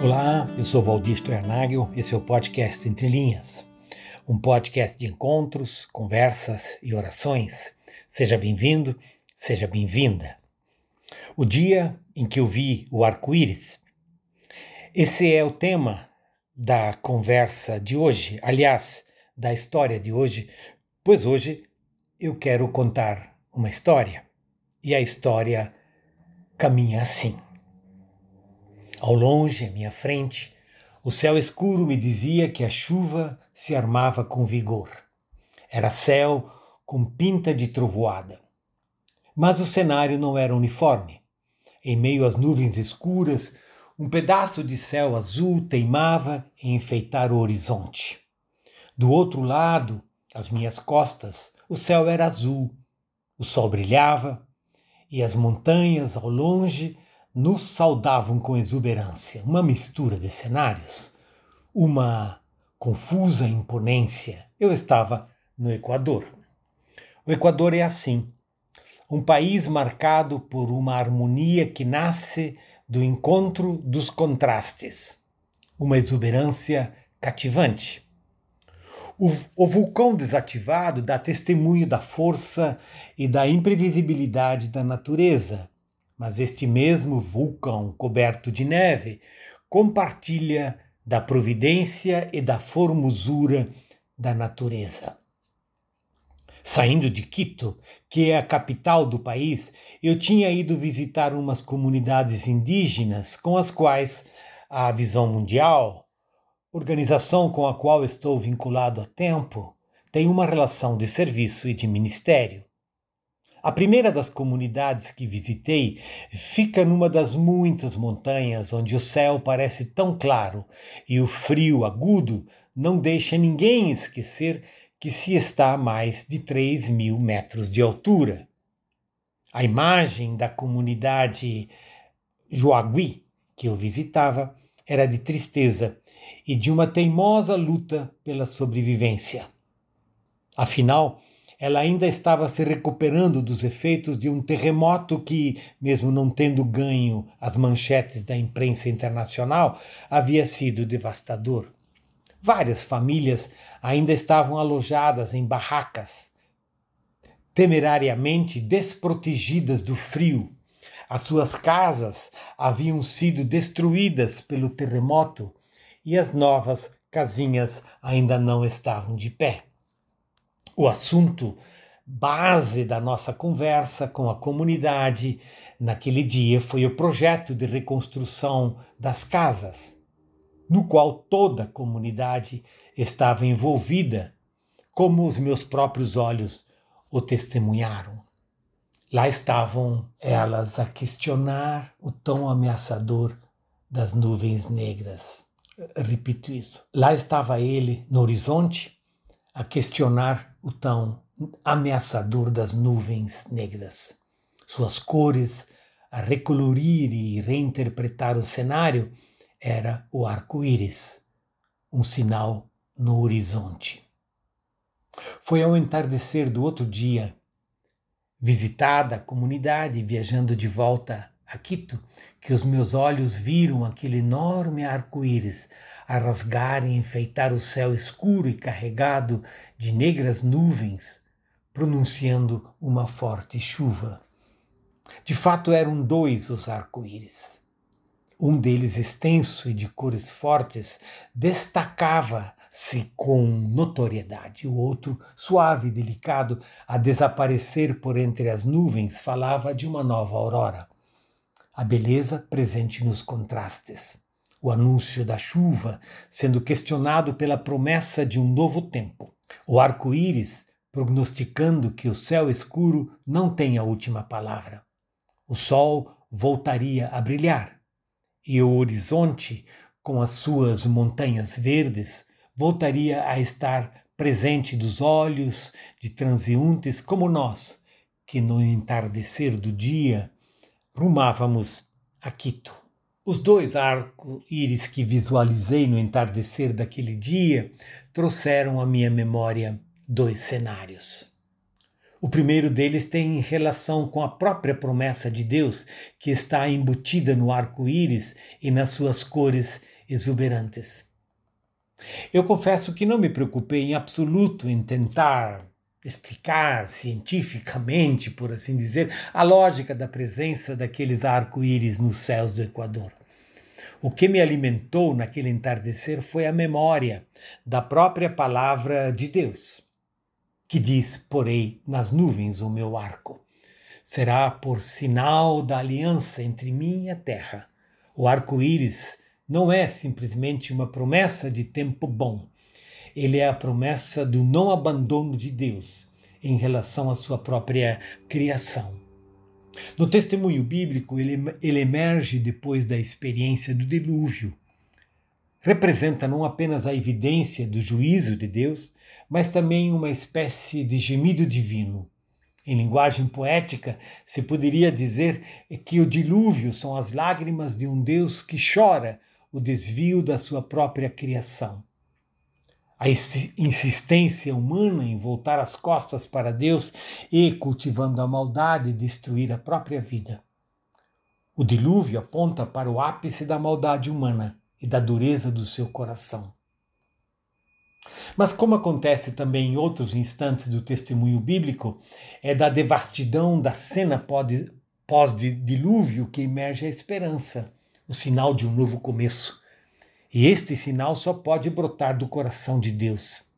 Olá, eu sou Valdir Ernagel, esse é o podcast Entre Linhas, um podcast de encontros, conversas e orações. Seja bem-vindo, seja bem-vinda. O dia em que eu vi o arco-íris. Esse é o tema da conversa de hoje, aliás, da história de hoje, pois hoje eu quero contar uma história. E a história caminha assim. Ao longe, à minha frente, o céu escuro me dizia que a chuva se armava com vigor. Era céu com pinta de trovoada. Mas o cenário não era uniforme. Em meio às nuvens escuras, um pedaço de céu azul teimava em enfeitar o horizonte. Do outro lado, às minhas costas, o céu era azul, o sol brilhava e as montanhas ao longe nos saudavam com exuberância, uma mistura de cenários, uma confusa imponência. Eu estava no Equador. O Equador é assim, um país marcado por uma harmonia que nasce do encontro dos contrastes, uma exuberância cativante. O, o, vulcão desativado dá testemunho da força e da imprevisibilidade da natureza, mas este mesmo vulcão coberto de neve compartilha da providência e da formosura da natureza. Saindo de Quito, que é a capital do país, eu tinha ido visitar umas comunidades indígenas com as quais a Visão Mundial, organização com a qual estou vinculado há tempo, tem uma relação de serviço e de ministério. A primeira das comunidades que visitei fica numa das muitas montanhas onde o céu parece tão claro e o frio agudo não deixa ninguém esquecer que se está a mais de 3 mil metros de altura. A imagem da comunidade Joagui que eu visitava era de tristeza e de uma teimosa luta pela sobrevivência. Afinal, ela ainda estava se recuperando dos efeitos de um terremoto que, mesmo não tendo ganho as manchetes da imprensa internacional, havia sido devastador. Várias famílias ainda estavam alojadas em barracas, temerariamente desprotegidas do frio. As suas casas haviam sido destruídas pelo terremoto e as novas casinhas ainda não estavam de pé o assunto base da nossa conversa com a comunidade naquele dia foi o projeto de reconstrução das casas, no qual toda a comunidade estava envolvida, como os meus próprios olhos o testemunharam. Lá estavam elas a questionar o tom ameaçador das nuvens negras. Repito isso. Lá estava ele no horizonte a questionar o tão ameaçador das nuvens negras. Suas cores, a recolorir e reinterpretar o cenário, era o arco-íris, um sinal no horizonte. Foi ao entardecer do outro dia, visitada a comunidade, viajando de volta a Quito, que os meus olhos viram aquele enorme arco-íris a rasgar e enfeitar o céu escuro e carregado de negras nuvens, pronunciando uma forte chuva. De fato, eram dois os arco-íris. Um deles, extenso e de cores fortes, destacava-se com notoriedade. O outro, suave e delicado, a desaparecer por entre as nuvens, falava de uma nova aurora. A beleza presente nos contrastes o anúncio da chuva sendo questionado pela promessa de um novo tempo. O arco-íris prognosticando que o céu escuro não tem a última palavra. O sol voltaria a brilhar e o horizonte, com as suas montanhas verdes, voltaria a estar presente dos olhos de transeuntes como nós, que no entardecer do dia rumávamos a Quito. Os dois arco-íris que visualizei no entardecer daquele dia trouxeram à minha memória dois cenários. O primeiro deles tem relação com a própria promessa de Deus, que está embutida no arco-íris e nas suas cores exuberantes. Eu confesso que não me preocupei em absoluto em tentar explicar cientificamente, por assim dizer, a lógica da presença daqueles arco-íris nos céus do Equador. O que me alimentou naquele entardecer foi a memória da própria palavra de Deus, que diz: Porei nas nuvens o meu arco. Será por sinal da aliança entre mim e a terra. O arco-íris não é simplesmente uma promessa de tempo bom. Ele é a promessa do não abandono de Deus em relação à sua própria criação. No testemunho bíblico, ele, ele emerge depois da experiência do dilúvio. Representa não apenas a evidência do juízo de Deus, mas também uma espécie de gemido divino. Em linguagem poética, se poderia dizer que o dilúvio são as lágrimas de um Deus que chora o desvio da sua própria criação. A insistência humana em voltar as costas para Deus e, cultivando a maldade, destruir a própria vida. O dilúvio aponta para o ápice da maldade humana e da dureza do seu coração. Mas, como acontece também em outros instantes do testemunho bíblico, é da devastidão da cena pós-dilúvio que emerge a esperança, o sinal de um novo começo e este sinal só pode brotar do coração de Deus.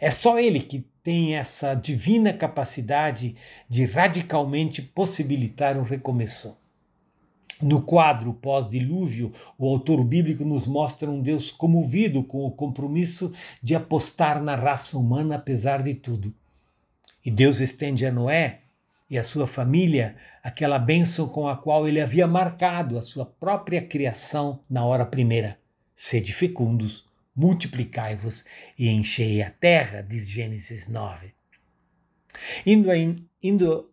É só Ele que tem essa divina capacidade de radicalmente possibilitar um recomeço. No quadro pós-dilúvio, o autor bíblico nos mostra um Deus comovido com o compromisso de apostar na raça humana apesar de tudo. E Deus estende a Noé e a sua família aquela bênção com a qual ele havia marcado a sua própria criação na hora primeira. Sede fecundos, multiplicai-vos e enchei a terra, diz Gênesis 9. Indo, indo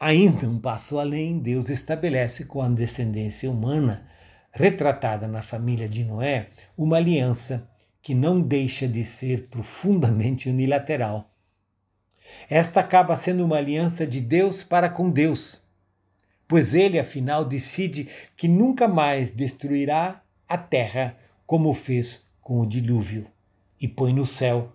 ainda um passo além, Deus estabelece com a descendência humana, retratada na família de Noé, uma aliança que não deixa de ser profundamente unilateral. Esta acaba sendo uma aliança de Deus para com Deus, pois ele, afinal, decide que nunca mais destruirá a terra como fez com o dilúvio, e põe no céu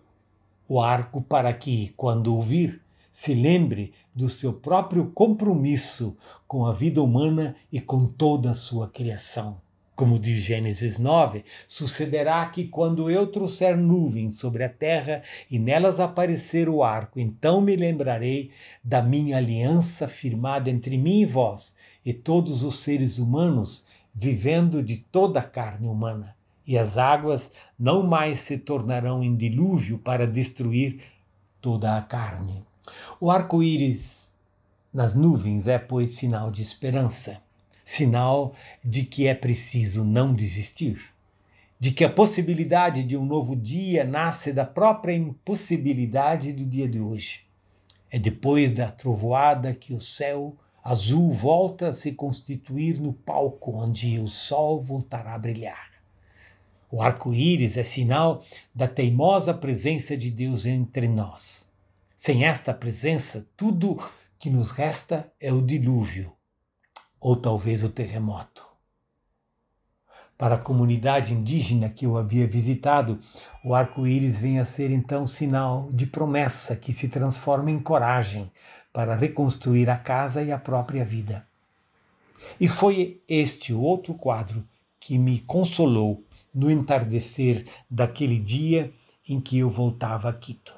o arco para que, quando ouvir, se lembre do seu próprio compromisso com a vida humana e com toda a sua criação. Como diz Gênesis 9, sucederá que quando eu trouxer nuvens sobre a terra e nelas aparecer o arco, então me lembrarei da minha aliança firmada entre mim e vós e todos os seres humanos vivendo de toda a carne humana e as águas não mais se tornarão em dilúvio para destruir toda a carne. O arco-íris nas nuvens é, pois, sinal de esperança, sinal de que é preciso não desistir, de que a possibilidade de um novo dia nasce da própria impossibilidade do dia de hoje. É depois da trovoada que o céu azul volta a se constituir no palco onde o sol voltará a brilhar. O arco-íris é sinal da teimosa presença de Deus entre nós. Sem esta presença, tudo que nos resta é o dilúvio, ou talvez o terremoto. Para a comunidade indígena que eu havia visitado, o arco-íris vem a ser então sinal de promessa que se transforma em coragem para reconstruir a casa e a própria vida. E foi este outro quadro que me consolou no entardecer daquele dia em que eu voltava a Quito.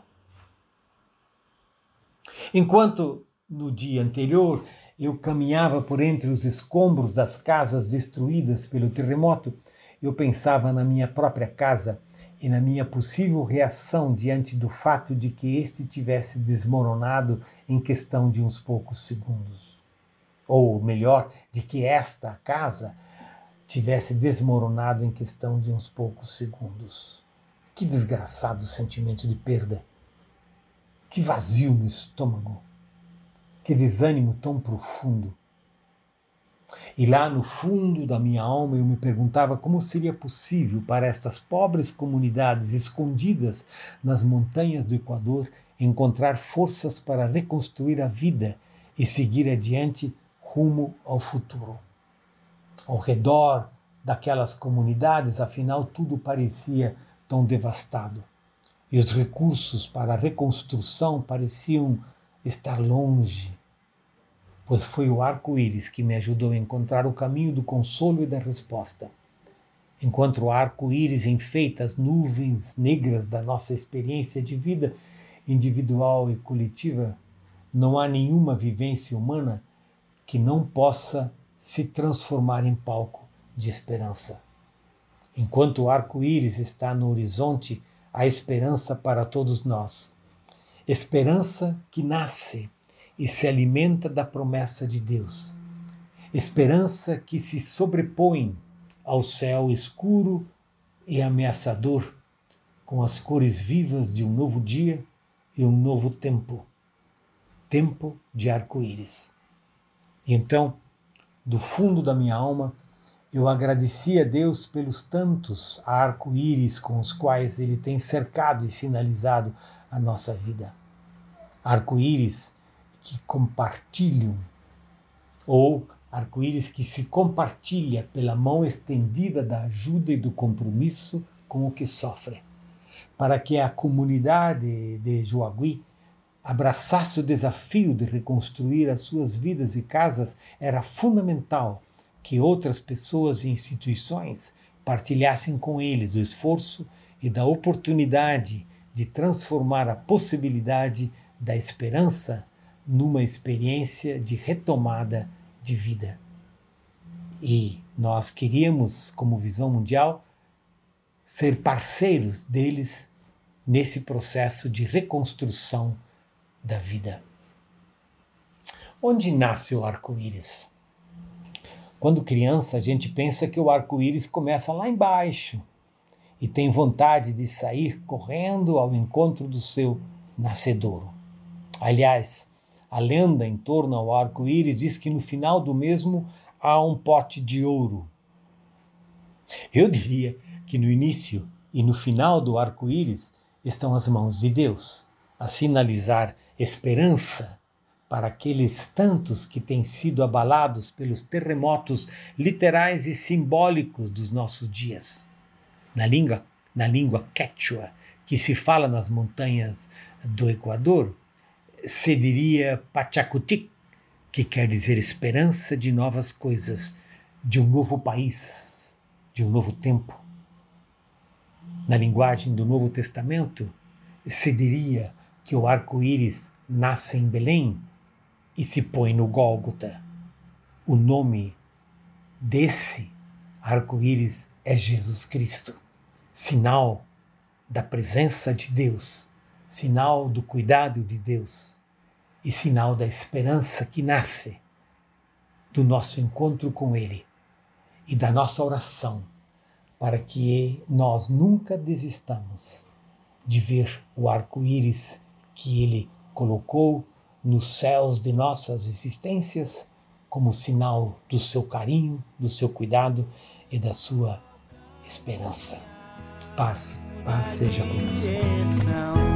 Enquanto no dia anterior eu caminhava por entre os escombros das casas destruídas pelo terremoto, eu pensava na minha própria casa e na minha possível reação diante do fato de que este tivesse desmoronado em questão de uns poucos segundos. Ou melhor, de que esta casa tivesse desmoronado em questão de uns poucos segundos. Que desgraçado sentimento de perda. Que vazio no estômago. Que desânimo tão profundo. E lá no fundo da minha alma eu me perguntava como seria possível para estas pobres comunidades escondidas nas montanhas do Equador encontrar forças para reconstruir a vida e seguir adiante rumo ao futuro. Ao redor daquelas comunidades, afinal, tudo parecia tão devastado. E os recursos para a reconstrução pareciam estar longe, pois foi o arco-íris que me ajudou a encontrar o caminho do consolo e da resposta. Enquanto o arco-íris enfeita as nuvens negras da nossa experiência de vida individual e coletiva, não há nenhuma vivência humana que não possa se transformar em palco de esperança. Enquanto o arco-íris está no horizonte, há esperança para todos nós. Esperança que nasce e se alimenta da promessa de Deus. Esperança que se sobrepõe ao céu escuro e ameaçador, com as cores vivas de um novo dia e um novo tempo tempo de arco-íris. E então, do fundo da minha alma, eu agradeci a Deus pelos tantos arco-íris com os quais Ele tem cercado e sinalizado a nossa vida. Arco-íris que compartilham, ou arco-íris que se compartilha pela mão estendida da ajuda e do compromisso com o que sofre, para que a comunidade de Joagui abraçasse o desafio de reconstruir as suas vidas e casas, era fundamental que outras pessoas e instituições partilhassem com eles do esforço e da oportunidade de transformar a possibilidade da esperança numa experiência de retomada de vida. E nós queríamos, como visão mundial, ser parceiros deles nesse processo de reconstrução da vida. Onde nasce o arco-íris? Quando criança, a gente pensa que o arco-íris começa lá embaixo e tem vontade de sair correndo ao encontro do seu nascedouro. Aliás, a lenda em torno ao arco-íris diz que no final do mesmo há um pote de ouro. Eu diria que no início e no final do arco-íris estão as mãos de Deus, a sinalizar esperança para aqueles tantos que têm sido abalados pelos terremotos literais e simbólicos dos nossos dias. Na língua, na língua quechua, que se fala nas montanhas do Equador, se diria Pachacutic, que quer dizer esperança de novas coisas, de um novo país, de um novo tempo. Na linguagem do Novo Testamento, se diria que o arco-íris nasce em Belém e se põe no Gólgota. O nome desse arco-íris é Jesus Cristo, sinal da presença de Deus, sinal do cuidado de Deus e sinal da esperança que nasce do nosso encontro com Ele e da nossa oração para que nós nunca desistamos de ver o arco-íris que Ele colocou nos céus de nossas existências como sinal do seu carinho, do seu cuidado e da sua esperança. Paz, paz seja convosco.